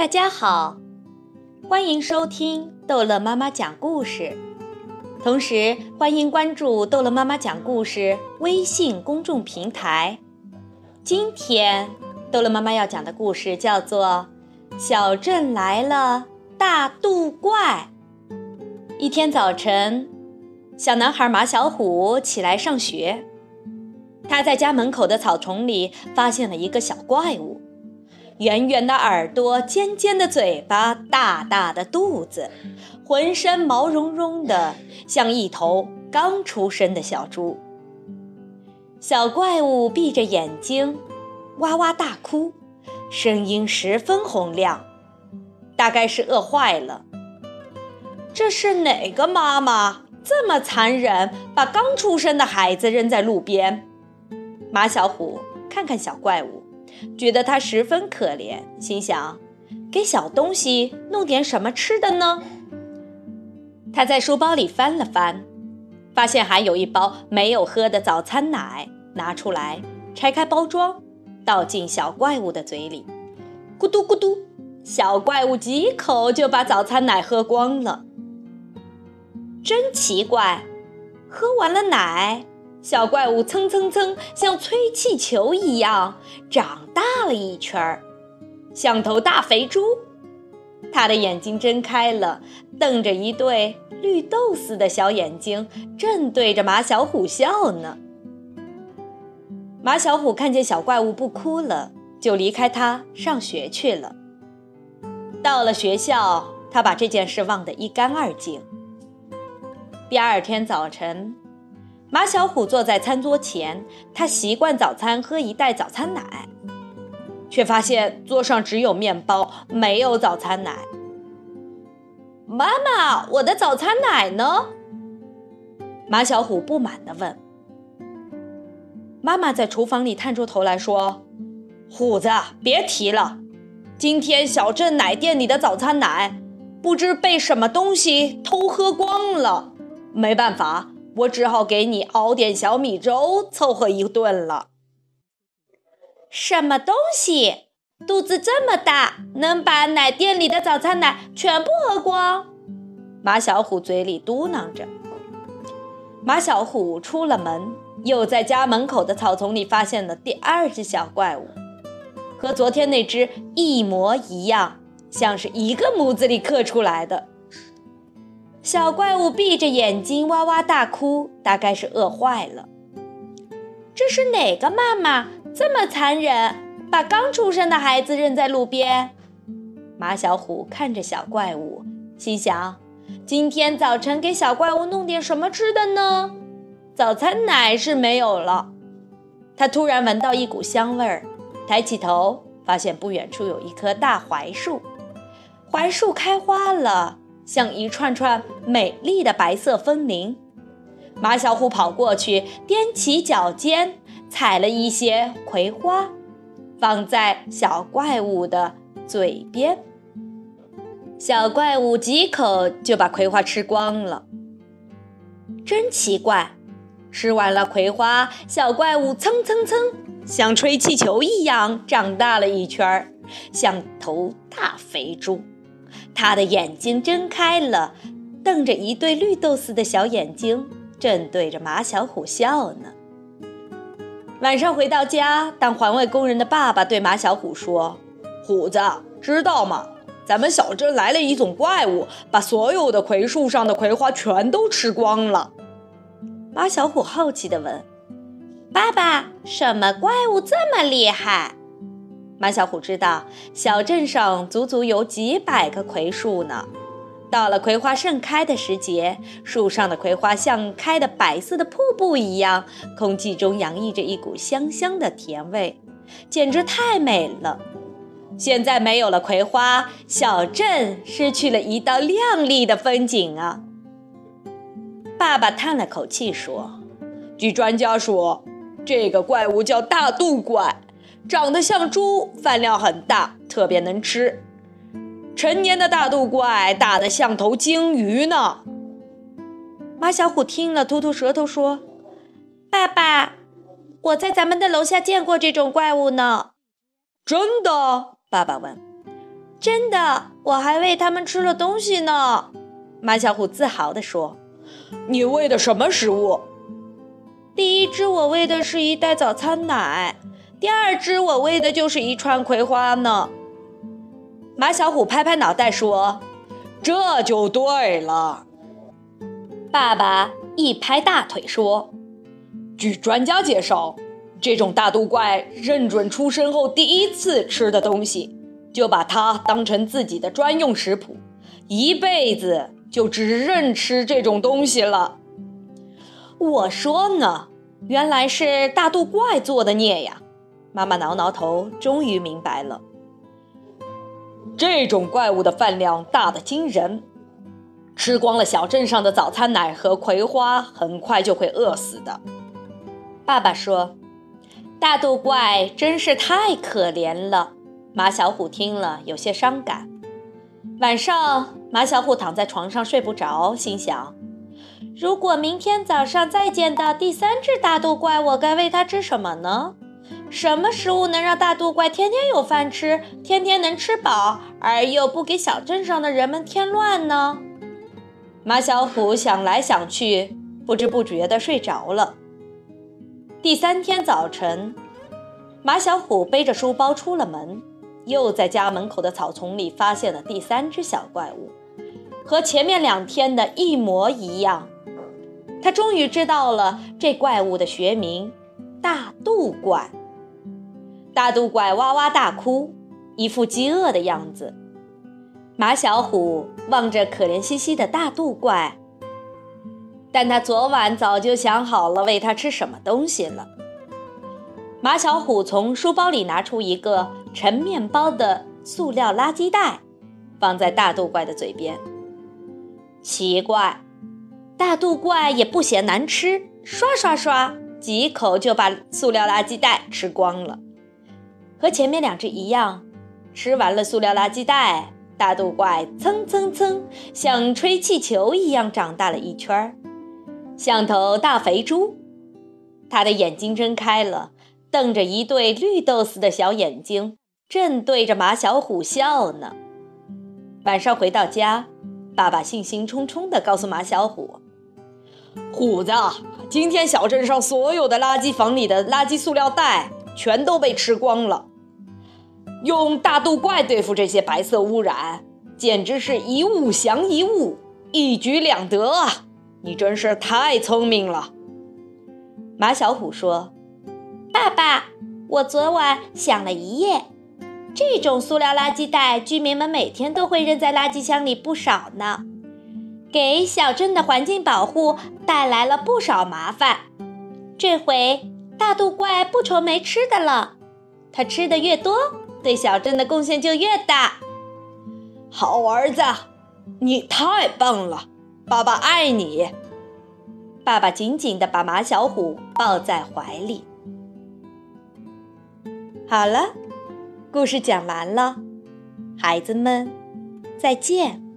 大家好，欢迎收听逗乐妈妈讲故事，同时欢迎关注逗乐妈妈讲故事微信公众平台。今天逗乐妈妈要讲的故事叫做《小镇来了大肚怪》。一天早晨，小男孩马小虎起来上学，他在家门口的草丛里发现了一个小怪物。圆圆的耳朵，尖尖的嘴巴，大大的肚子，浑身毛茸茸的，像一头刚出生的小猪。小怪物闭着眼睛，哇哇大哭，声音十分洪亮，大概是饿坏了。这是哪个妈妈这么残忍，把刚出生的孩子扔在路边？马小虎看看小怪物。觉得他十分可怜，心想：给小东西弄点什么吃的呢？他在书包里翻了翻，发现还有一包没有喝的早餐奶，拿出来，拆开包装，倒进小怪物的嘴里，咕嘟咕嘟，小怪物几口就把早餐奶喝光了。真奇怪，喝完了奶。小怪物蹭蹭蹭，像吹气球一样长大了一圈儿，像头大肥猪。它的眼睛睁开了，瞪着一对绿豆似的小眼睛，正对着马小虎笑呢。马小虎看见小怪物不哭了，就离开它上学去了。到了学校，他把这件事忘得一干二净。第二天早晨。马小虎坐在餐桌前，他习惯早餐喝一袋早餐奶，却发现桌上只有面包，没有早餐奶。妈妈，我的早餐奶呢？马小虎不满地问。妈妈在厨房里探出头来说：“虎子，别提了，今天小镇奶店里的早餐奶，不知被什么东西偷喝光了，没办法。”我只好给你熬点小米粥凑合一顿了。什么东西？肚子这么大，能把奶店里的早餐奶全部喝光？马小虎嘴里嘟囔着。马小虎出了门，又在家门口的草丛里发现了第二只小怪物，和昨天那只一模一样，像是一个模子里刻出来的。小怪物闭着眼睛哇哇大哭，大概是饿坏了。这是哪个妈妈这么残忍，把刚出生的孩子扔在路边？马小虎看着小怪物，心想：今天早晨给小怪物弄点什么吃的呢？早餐奶是没有了。他突然闻到一股香味儿，抬起头，发现不远处有一棵大槐树，槐树开花了。像一串串美丽的白色风铃，马小虎跑过去，踮起脚尖采了一些葵花，放在小怪物的嘴边。小怪物几口就把葵花吃光了。真奇怪，吃完了葵花，小怪物蹭蹭蹭，像吹气球一样长大了一圈儿，像头大肥猪。他的眼睛睁开了，瞪着一对绿豆似的小眼睛，正对着马小虎笑呢。晚上回到家，当环卫工人的爸爸对马小虎说：“虎子，知道吗？咱们小镇来了一种怪物，把所有的葵树上的葵花全都吃光了。”马小虎好奇地问：“爸爸，什么怪物这么厉害？”马小虎知道，小镇上足足有几百个葵树呢。到了葵花盛开的时节，树上的葵花像开的白色的瀑布一样，空气中洋溢着一股香香的甜味，简直太美了。现在没有了葵花，小镇失去了一道亮丽的风景啊！爸爸叹了口气说：“据专家说，这个怪物叫大肚怪。”长得像猪，饭量很大，特别能吃。成年的大肚怪大得像头鲸鱼呢。马小虎听了，吐吐舌头说：“爸爸，我在咱们的楼下见过这种怪物呢。”真的？爸爸问。真的，我还喂它们吃了东西呢。马小虎自豪地说：“你喂的什么食物？”第一只我喂的是一袋早餐奶，第二只我喂的就是一串葵花呢。马小虎拍拍脑袋说：“这就对了。”爸爸一拍大腿说：“据专家介绍，这种大肚怪认准出生后第一次吃的东西，就把它当成自己的专用食谱，一辈子就只认吃这种东西了。”我说呢，原来是大肚怪做的孽呀！妈妈挠挠头，终于明白了。这种怪物的饭量大得惊人，吃光了小镇上的早餐奶和葵花，很快就会饿死的。爸爸说：“大肚怪真是太可怜了。”马小虎听了有些伤感。晚上，马小虎躺在床上睡不着，心想。如果明天早上再见到第三只大肚怪，我该喂它吃什么呢？什么食物能让大肚怪天天有饭吃，天天能吃饱，而又不给小镇上的人们添乱呢？马小虎想来想去，不知不觉地睡着了。第三天早晨，马小虎背着书包出了门，又在家门口的草丛里发现了第三只小怪物，和前面两天的一模一样。他终于知道了这怪物的学名——大肚怪。大肚怪哇哇大哭，一副饥饿的样子。马小虎望着可怜兮兮的大肚怪，但他昨晚早就想好了喂它吃什么东西了。马小虎从书包里拿出一个盛面包的塑料垃圾袋，放在大肚怪的嘴边。奇怪。大肚怪也不嫌难吃，刷刷刷，几口就把塑料垃圾袋吃光了。和前面两只一样，吃完了塑料垃圾袋，大肚怪蹭蹭蹭，像吹气球一样长大了一圈儿，像头大肥猪。他的眼睛睁开了，瞪着一对绿豆似的小眼睛，正对着马小虎笑呢。晚上回到家，爸爸兴兴冲冲地告诉马小虎。虎子，今天小镇上所有的垃圾房里的垃圾塑料袋全都被吃光了。用大肚怪对付这些白色污染，简直是一物降一物，一举两得啊！你真是太聪明了。马小虎说：“爸爸，我昨晚想了一夜，这种塑料垃圾袋，居民们每天都会扔在垃圾箱里不少呢。”给小镇的环境保护带来了不少麻烦。这回大肚怪不愁没吃的了，它吃的越多，对小镇的贡献就越大。好儿子，你太棒了，爸爸爱你。爸爸紧紧的把马小虎抱在怀里。好了，故事讲完了，孩子们，再见。